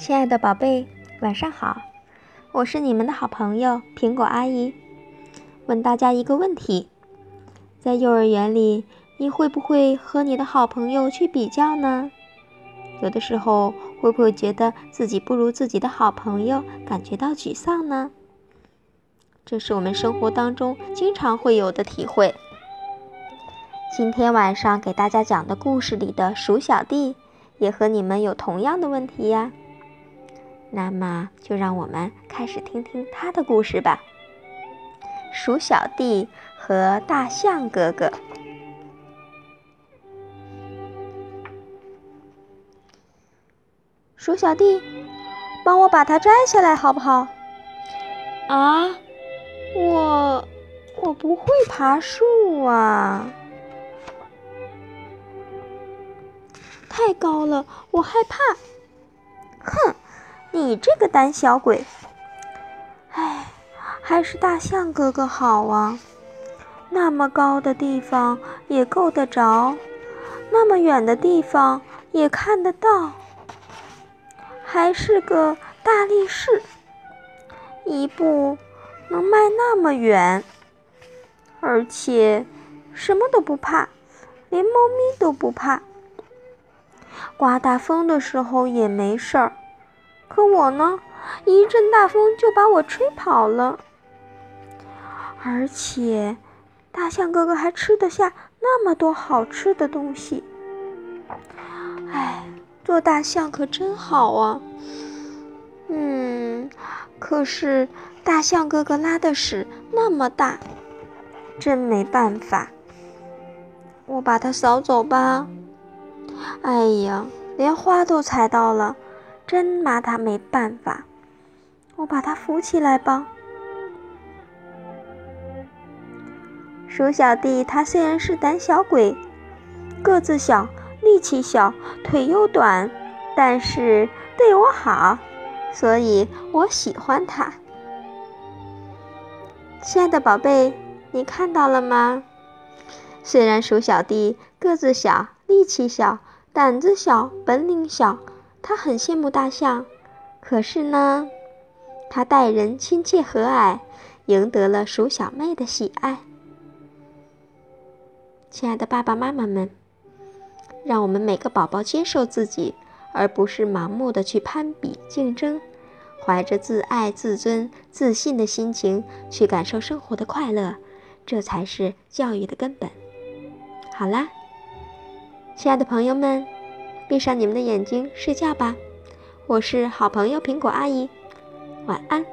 亲爱的宝贝，晚上好！我是你们的好朋友苹果阿姨。问大家一个问题：在幼儿园里，你会不会和你的好朋友去比较呢？有的时候，会不会觉得自己不如自己的好朋友，感觉到沮丧呢？这是我们生活当中经常会有的体会。今天晚上给大家讲的故事里的鼠小弟，也和你们有同样的问题呀。那么，就让我们开始听听他的故事吧。鼠小弟和大象哥哥。鼠小弟，帮我把它摘下来好不好？啊，我我不会爬树啊，太高了，我害怕。哼。你这个胆小鬼！哎，还是大象哥哥好啊，那么高的地方也够得着，那么远的地方也看得到，还是个大力士，一步能迈那么远，而且什么都不怕，连猫咪都不怕，刮大风的时候也没事儿。可我呢，一阵大风就把我吹跑了。而且，大象哥哥还吃得下那么多好吃的东西。哎，做大象可真好啊！嗯，可是大象哥哥拉的屎那么大，真没办法。我把它扫走吧。哎呀，连花都踩到了。真拿他没办法，我把他扶起来吧。鼠小弟他虽然是胆小鬼，个子小，力气小，腿又短，但是对我好，所以我喜欢他。亲爱的宝贝，你看到了吗？虽然鼠小弟个子小，力气小，胆子小，本领小。他很羡慕大象，可是呢，他待人亲切和蔼，赢得了鼠小妹的喜爱。亲爱的爸爸妈妈们，让我们每个宝宝接受自己，而不是盲目的去攀比竞争，怀着自爱、自尊、自信的心情去感受生活的快乐，这才是教育的根本。好啦，亲爱的朋友们。闭上你们的眼睛，睡觉吧。我是好朋友苹果阿姨，晚安。